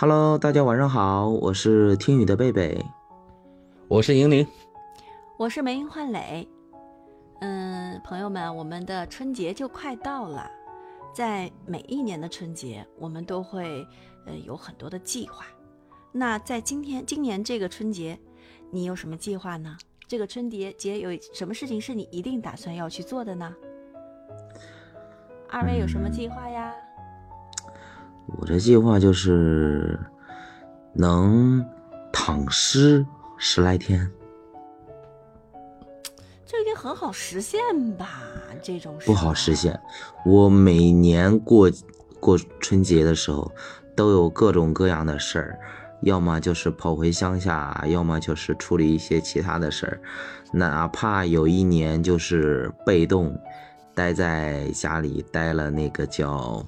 Hello，大家晚上好，我是听雨的贝贝，我是莹莹，我是梅英焕磊。嗯，朋友们，我们的春节就快到了，在每一年的春节，我们都会呃有很多的计划。那在今天今年这个春节，你有什么计划呢？这个春节节有什么事情是你一定打算要去做的呢？二位有什么计划呀？我这计划就是能躺尸十来天，这一定很好实现吧？这种不好实现。我每年过过春节的时候，都有各种各样的事儿，要么就是跑回乡下，要么就是处理一些其他的事儿。哪怕有一年就是被动。待在家里待了那个叫，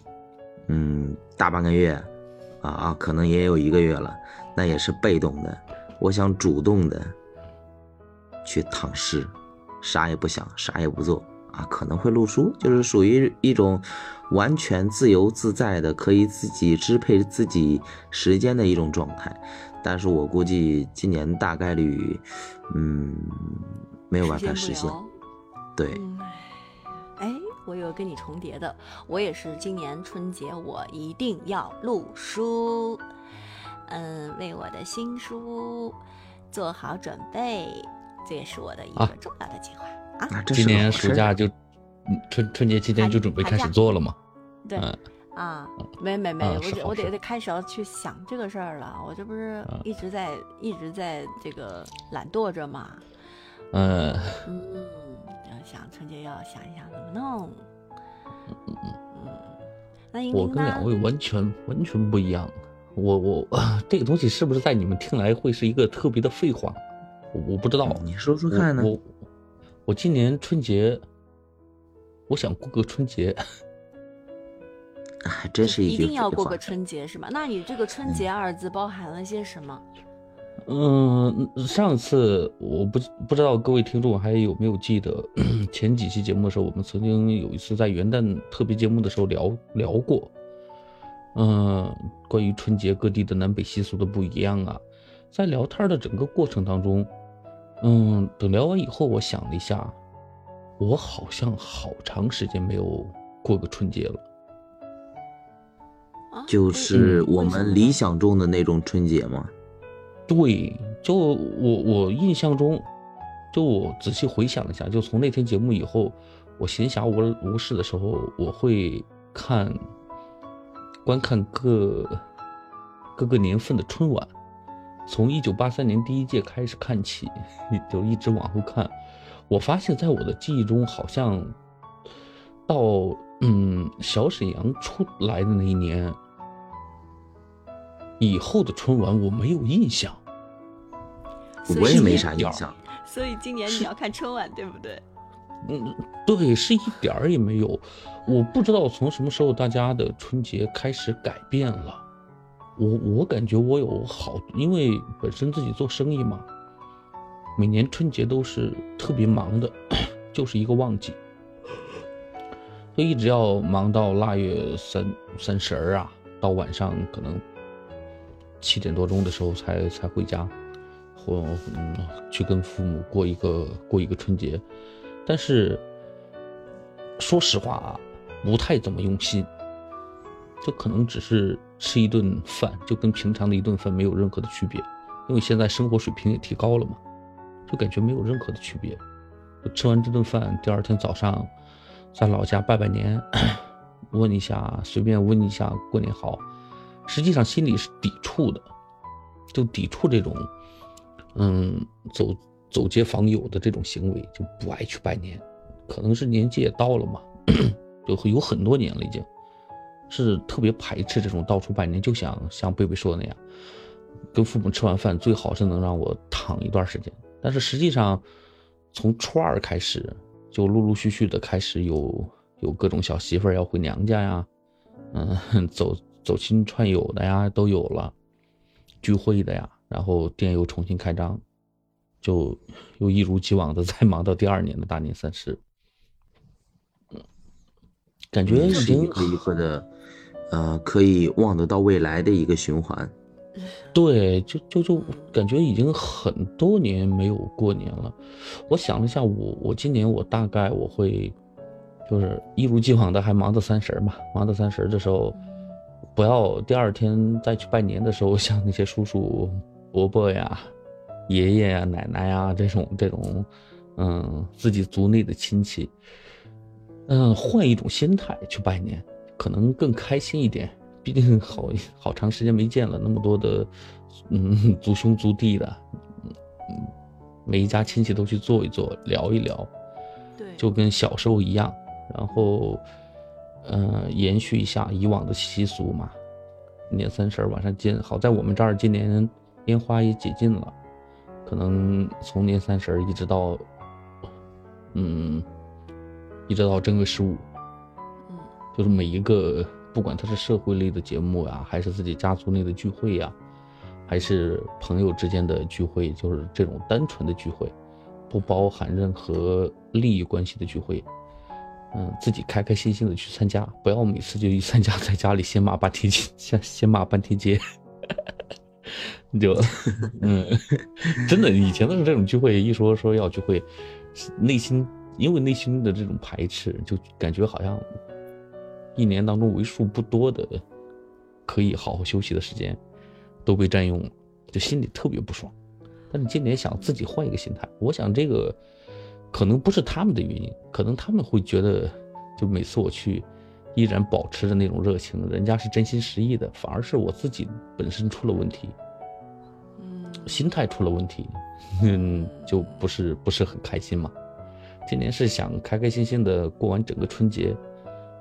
嗯，大半个月，啊啊，可能也有一个月了，那也是被动的。我想主动的去躺尸，啥也不想，啥也不做啊，可能会录书，就是属于一种完全自由自在的，可以自己支配自己时间的一种状态。但是我估计今年大概率，嗯，没有办法实现，对。我有跟你重叠的，我也是今年春节我一定要录书，嗯，为我的新书做好准备，这也是我的一个重要的计划啊。今年暑假就春春节期间就准备开始做了吗？对啊，没没没，我我得得开始要去想这个事儿了。我这不是一直在一直在这个懒惰着嘛，嗯嗯。想春节要想一想怎么弄。嗯嗯嗯，那我跟两位完全完全不一样。我我这个东西是不是在你们听来会是一个特别的废话？我我不知道，你说说看呢？我我今年春节，我想过个春节。还真是一定要过个春节是吗？那你这个春节二字包含了些什么？嗯，上次我不不知道各位听众还有没有记得前几期节目的时候，我们曾经有一次在元旦特别节目的时候聊聊过，嗯，关于春节各地的南北习俗的不一样啊。在聊天的整个过程当中，嗯，等聊完以后，我想了一下，我好像好长时间没有过个春节了，就是我们理想中的那种春节吗？对，就我我印象中，就我仔细回想了一下，就从那天节目以后，我闲暇无无事的时候，我会看观看各各个年份的春晚，从一九八三年第一届开始看起，就一直往后看。我发现，在我的记忆中，好像到嗯小沈阳出来的那一年。以后的春晚我没有印象，我也没啥印象。所以今年你要看春晚，对不对？嗯，对，是一点儿也没有。我不知道从什么时候大家的春节开始改变了。我我感觉我有好，因为本身自己做生意嘛，每年春节都是特别忙的，就是一个旺季，就一直要忙到腊月三三十儿啊，到晚上可能。七点多钟的时候才才回家，或嗯去跟父母过一个过一个春节，但是说实话啊，不太怎么用心，就可能只是吃一顿饭，就跟平常的一顿饭没有任何的区别，因为现在生活水平也提高了嘛，就感觉没有任何的区别。吃完这顿饭，第二天早上在老家拜拜年，问一下，随便问一下过年好。实际上心里是抵触的，就抵触这种，嗯，走走街访友的这种行为，就不爱去拜年。可能是年纪也到了嘛，就有很多年了，已经是特别排斥这种到处拜年。就想像贝贝说的那样，跟父母吃完饭，最好是能让我躺一段时间。但是实际上，从初二开始，就陆陆续续的开始有有各种小媳妇儿要回娘家呀，嗯，走。走亲串友的呀都有了，聚会的呀，然后店又重新开张，就又一如既往的再忙到第二年的大年三十。感觉是一个一个的，呃，可以望得到未来的一个循环。对，就就就感觉已经很多年没有过年了。我想了一下，我我今年我大概我会，就是一如既往的还忙到三十嘛，忙到三十的时候，不要第二天再去拜年的时候，像那些叔叔伯伯呀、爷爷呀、奶奶呀这种这种，嗯，自己族内的亲戚，嗯，换一种心态去拜年，可能更开心一点。毕竟好好长时间没见了，那么多的，嗯，族兄族弟的，嗯，每一家亲戚都去坐一坐，聊一聊，对，就跟小时候一样，然后，呃，延续一下以往的习俗嘛。年三十晚上见，好在我们这儿今年烟花也解禁了，可能从年三十一直到，嗯，一直到正月十五，嗯，就是每一个。不管它是社会类的节目呀，还是自己家族内的聚会呀，还是朋友之间的聚会，就是这种单纯的聚会，不包含任何利益关系的聚会，嗯，自己开开心心的去参加，不要每次就一参加在家里先骂半天街，先先骂半天街，就，嗯，真的以前都是这种聚会，一说说要聚会，内心因为内心的这种排斥，就感觉好像。一年当中为数不多的可以好好休息的时间都被占用了，就心里特别不爽。但是今年想自己换一个心态，我想这个可能不是他们的原因，可能他们会觉得，就每次我去依然保持着那种热情，人家是真心实意的，反而是我自己本身出了问题，嗯，心态出了问题，嗯，就不是不是很开心嘛。今年是想开开心心的过完整个春节。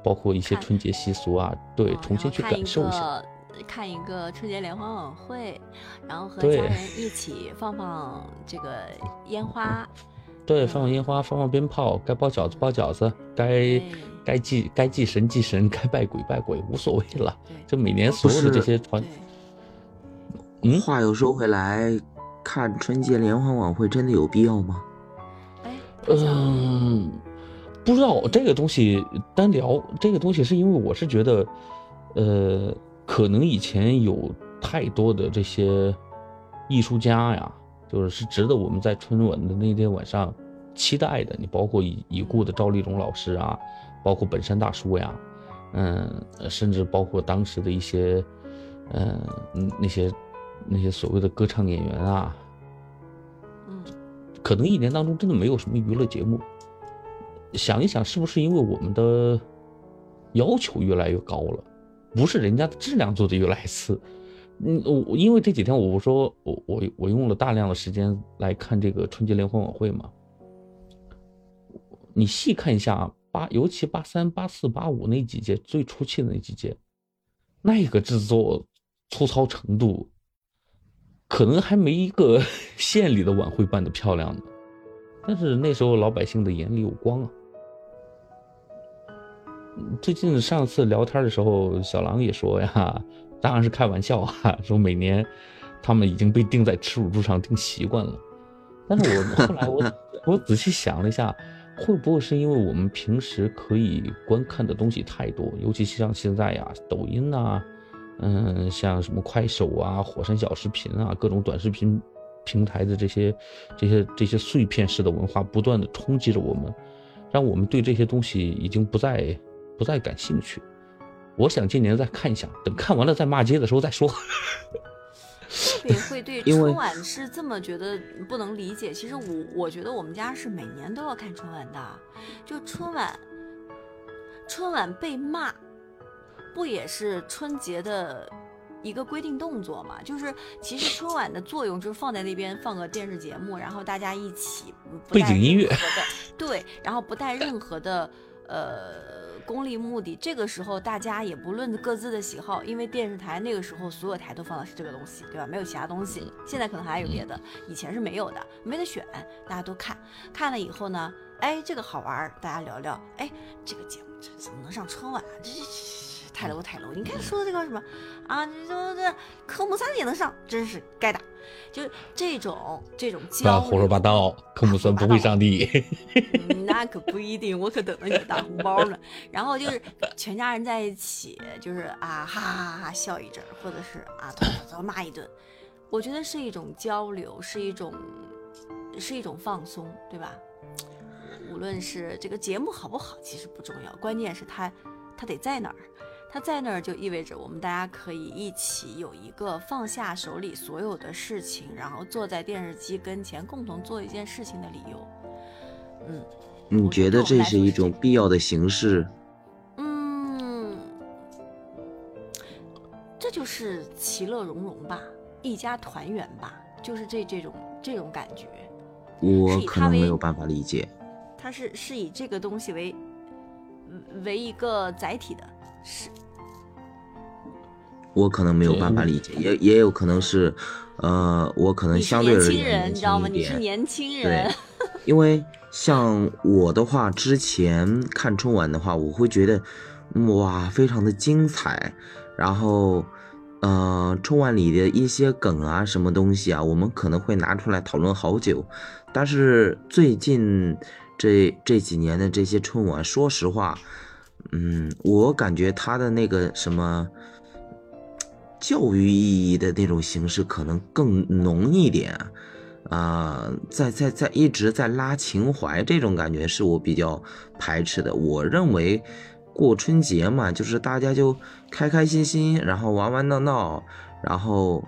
包括一些春节习俗啊，对，重新去感受一下，看一个春节联欢晚会，然后和家人一起放放这个烟花，对，放放烟花，放放鞭炮，该包饺子包饺子，该该祭该祭神祭神，该拜鬼拜鬼，无所谓了。就每年所有的这些传，嗯，话又说回来，看春节联欢晚会真的有必要吗？哎，嗯。不知道这个东西单聊这个东西，是因为我是觉得，呃，可能以前有太多的这些艺术家呀，就是是值得我们在春晚的那天晚上期待的。你包括已已故的赵丽蓉老师啊，包括本山大叔呀，嗯，甚至包括当时的一些，嗯，那些那些所谓的歌唱演员啊，嗯，可能一年当中真的没有什么娱乐节目。想一想，是不是因为我们的要求越来越高了？不是人家的质量做的越来越次。嗯，我因为这几天我不说，我我我用了大量的时间来看这个春节联欢晚会嘛。你细看一下啊八，尤其八三、八四、八五那几届最出气的那几届，那个制作粗糙程度，可能还没一个 县里的晚会办的漂亮呢。但是那时候老百姓的眼里有光啊。最近上次聊天的时候，小狼也说呀，当然是开玩笑啊，说每年他们已经被钉在耻辱柱上钉习惯了。但是我后来我 我仔细想了一下，会不会是因为我们平时可以观看的东西太多，尤其像现在呀，抖音呐，嗯，像什么快手啊、火山小视频啊，各种短视频平台的这些这些这些碎片式的文化，不断的冲击着我们，让我们对这些东西已经不再。不再感兴趣，我想今年再看一下，等看完了再骂街的时候再说。特别会对春晚是这么觉得不能理解。其实我我觉得我们家是每年都要看春晚的，就春晚，春晚被骂，不也是春节的一个规定动作嘛？就是其实春晚的作用就是放在那边放个电视节目，然后大家一起背景音乐，对，然后不带任何的呃。功利目的，这个时候大家也不论各自的喜好，因为电视台那个时候所有台都放的是这个东西，对吧？没有其他东西。现在可能还有别的，以前是没有的，没得选，大家都看。看了以后呢，哎，这个好玩，大家聊聊。哎，这个节目这怎么能上春晚？这这太 low 太 low！你看说的这个什么啊？这这科目三也能上，真是该打。就这种这种不要交胡说八道，科目三不会上地。嗯那可不一定，我可等着你大红包呢。然后就是全家人在一起，就是啊哈哈哈哈笑一阵，或者是啊吐吐槽骂一顿。我觉得是一种交流，是一种是一种放松，对吧？无论是这个节目好不好，其实不重要，关键是他他得在哪儿。它在那儿就意味着我们大家可以一起有一个放下手里所有的事情，然后坐在电视机跟前共同做一件事情的理由。嗯，你觉得这是一种必要的形式？嗯，这就是其乐融融吧，一家团圆吧，就是这这种这种感觉。我可能没有办法理解。它是是以这个东西为为一个载体的，是我可能没有办法理解，也也有可能是，呃，我可能相对而年轻人，你知道吗？你是年轻对人，，因为像我的话，之前看春晚的话，我会觉得，哇，非常的精彩。然后，呃，春晚里的一些梗啊，什么东西啊，我们可能会拿出来讨论好久。但是最近这这几年的这些春晚，说实话，嗯，我感觉他的那个什么。教育意义的那种形式可能更浓一点，啊、在在在一直在拉情怀，这种感觉是我比较排斥的。我认为过春节嘛，就是大家就开开心心，然后玩玩闹闹，然后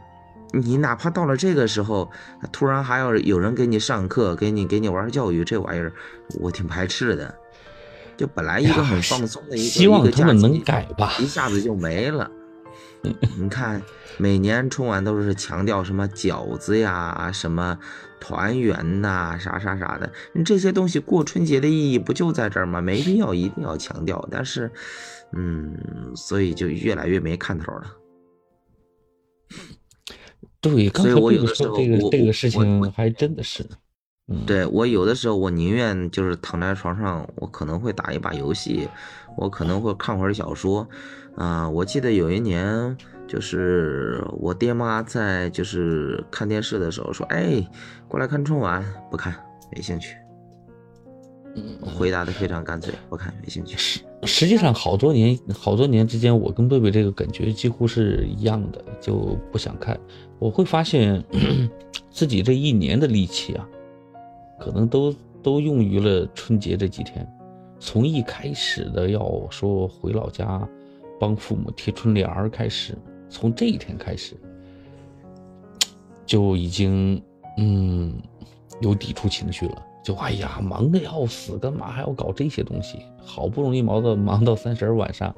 你哪怕到了这个时候，突然还要有人给你上课，给你给你玩教育，这玩意儿我挺排斥的。就本来一个很放松的一个，希望一个他们能假期改吧。一下子就没了。你看，每年春晚都是强调什么饺子呀、什么团圆呐、啥啥啥的，你这些东西过春节的意义不就在这儿吗？没必要一定要强调。但是，嗯，所以就越来越没看头了。对，刚才所以我有的时候这个这个事情还真的是，嗯，对我有的时候，我宁愿就是躺在床上，我可能会打一把游戏，我可能会看会儿小说。啊、我记得有一年，就是我爹妈在就是看电视的时候说：“哎，过来看春晚。”不看，没兴趣。嗯我回答的非常干脆，不看，没兴趣。实实际上好多年好多年之间，我跟贝贝这个感觉几乎是一样的，就不想看。我会发现 自己这一年的力气啊，可能都都用于了春节这几天。从一开始的要说回老家帮父母贴春联儿开始，从这一天开始，就已经嗯有抵触情绪了。就哎呀，忙得要死，干嘛还要搞这些东西？好不容易忙到忙到三十儿晚上，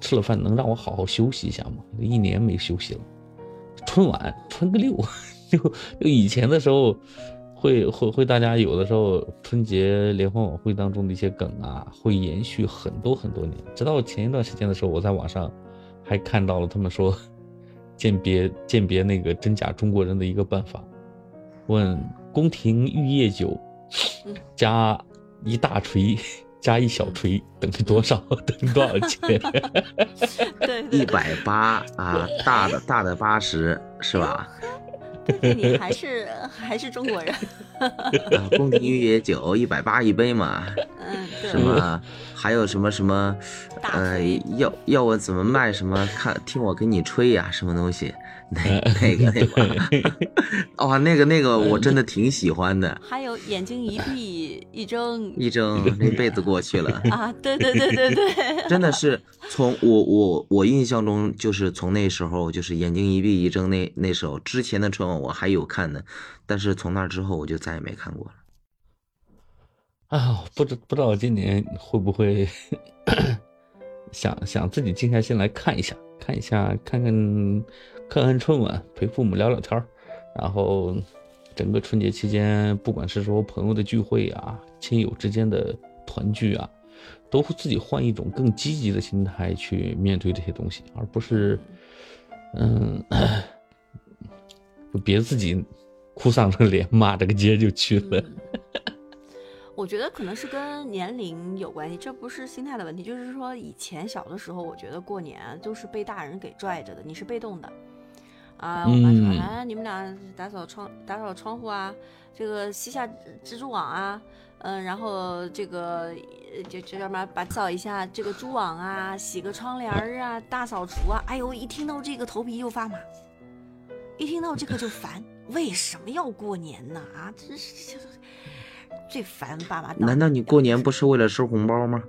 吃了饭能让我好好休息一下吗？一年没休息了，春晚春个六，就就以前的时候，会会会大家有的时候春节联欢晚会当中的一些梗啊，会延续很多很多年，直到前一段时间的时候，我在网上还看到了他们说鉴别鉴别那个真假中国人的一个办法，问宫廷玉液酒嗯加一大锤加一小锤 等于多少？等于多少钱？对对一百八啊，大的大的八十是吧？对，你还是还是中国人，啊，宫廷玉液酒一百八一杯嘛，嗯，对什么还有什么什么，呃，要要我怎么卖什么？看听我给你吹呀、什么东西？那那个 那个，哦，那个那个我真的挺喜欢的，还有眼睛一闭一睁一睁那辈子过去了。啊，对对对对对，真的是从我我我印象中，就是从那时候，就是眼睛一闭一睁那那时候之前的春晚我还有看的，但是从那之后我就再也没看过了。啊，不知不知道今年会不会 想想自己静下心来看一下，看一下，看看看看春晚，陪父母聊聊天儿，然后整个春节期间，不管是说朋友的聚会啊，亲友之间的团聚啊，都会自己换一种更积极的心态去面对这些东西，而不是嗯，别自己哭丧着脸骂着个街就去了。嗯我觉得可能是跟年龄有关系，这不是心态的问题。就是说，以前小的时候，我觉得过年都是被大人给拽着的，你是被动的。啊，我妈说，嗯哎，你们俩打扫窗打扫窗户啊，这个吸下蜘蛛网啊，嗯、然后这个就就这叫什么，把扫一下这个蛛网啊，洗个窗帘儿啊，大扫除啊，哎呦，一听到这个头皮就发麻，一听到这个就烦，为什么要过年呢？啊，真是最烦爸妈。难道你过年不是为了收红包吗？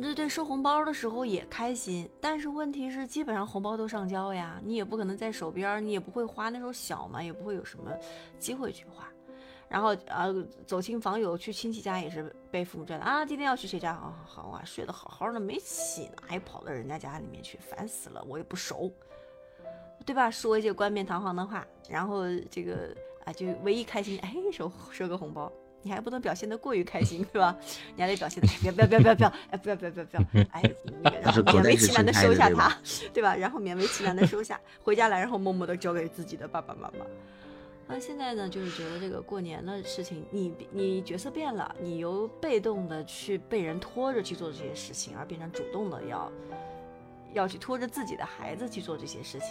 对对，收红包的时候也开心，但是问题是，基本上红包都上交呀，你也不可能在手边，你也不会花，那时候小嘛，也不会有什么机会去花。然后啊，走亲访友，去亲戚家也是被父母拽的啊，今天要去谁家？好好好啊，睡得好好的没起呢，还跑到人家家里面去，烦死了，我也不熟，对吧？说一些冠冕堂皇的话，然后这个啊，就唯一开心，哎，收收个红包。你还不能表现得过于开心，对吧？你还得表现不要不要不要不要，哎，不要不要不要不要，哎，那个然后勉为其难的收下他，对吧？然后勉为其难的收下，回家来，然后默默的交给自己的爸爸妈妈。那现在呢，就是觉得这个过年的事情，你你角色变了，你由被动的去被人拖着去做这些事情，而变成主动的要要去拖着自己的孩子去做这些事情，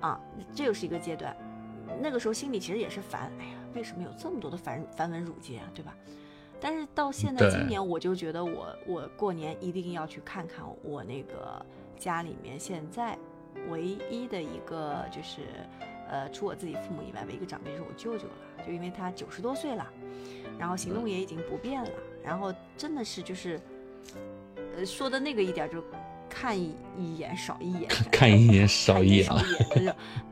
啊，这又是一个阶段。那个时候心里其实也是烦，哎呀，为什么有这么多的繁繁文缛节啊，对吧？但是到现在今年，我就觉得我我过年一定要去看看我那个家里面现在唯一的一个就是呃，除我自己父母以外唯一一个长辈是我舅舅了，就因为他九十多岁了，然后行动也已经不便了，然后真的是就是呃说的那个一点就看一一眼少一眼，看一眼少一眼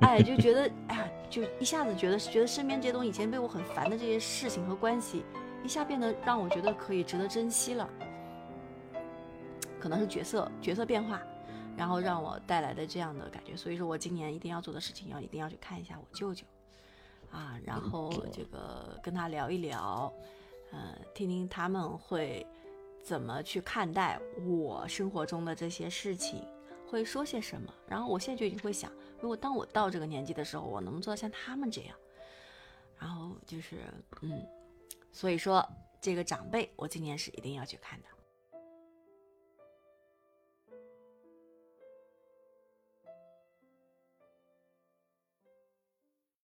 哎，就觉得哎呀，就一下子觉得觉得身边这些东西以前被我很烦的这些事情和关系，一下变得让我觉得可以值得珍惜了。可能是角色角色变化，然后让我带来的这样的感觉。所以说我今年一定要做的事情，要一定要去看一下我舅舅，啊，然后这个跟他聊一聊，呃，听听他们会怎么去看待我生活中的这些事情，会说些什么。然后我现在就已经会想，如果当我到这个年纪的时候，我能不能做到像他们这样？然后就是，嗯，所以说这个长辈，我今年是一定要去看的。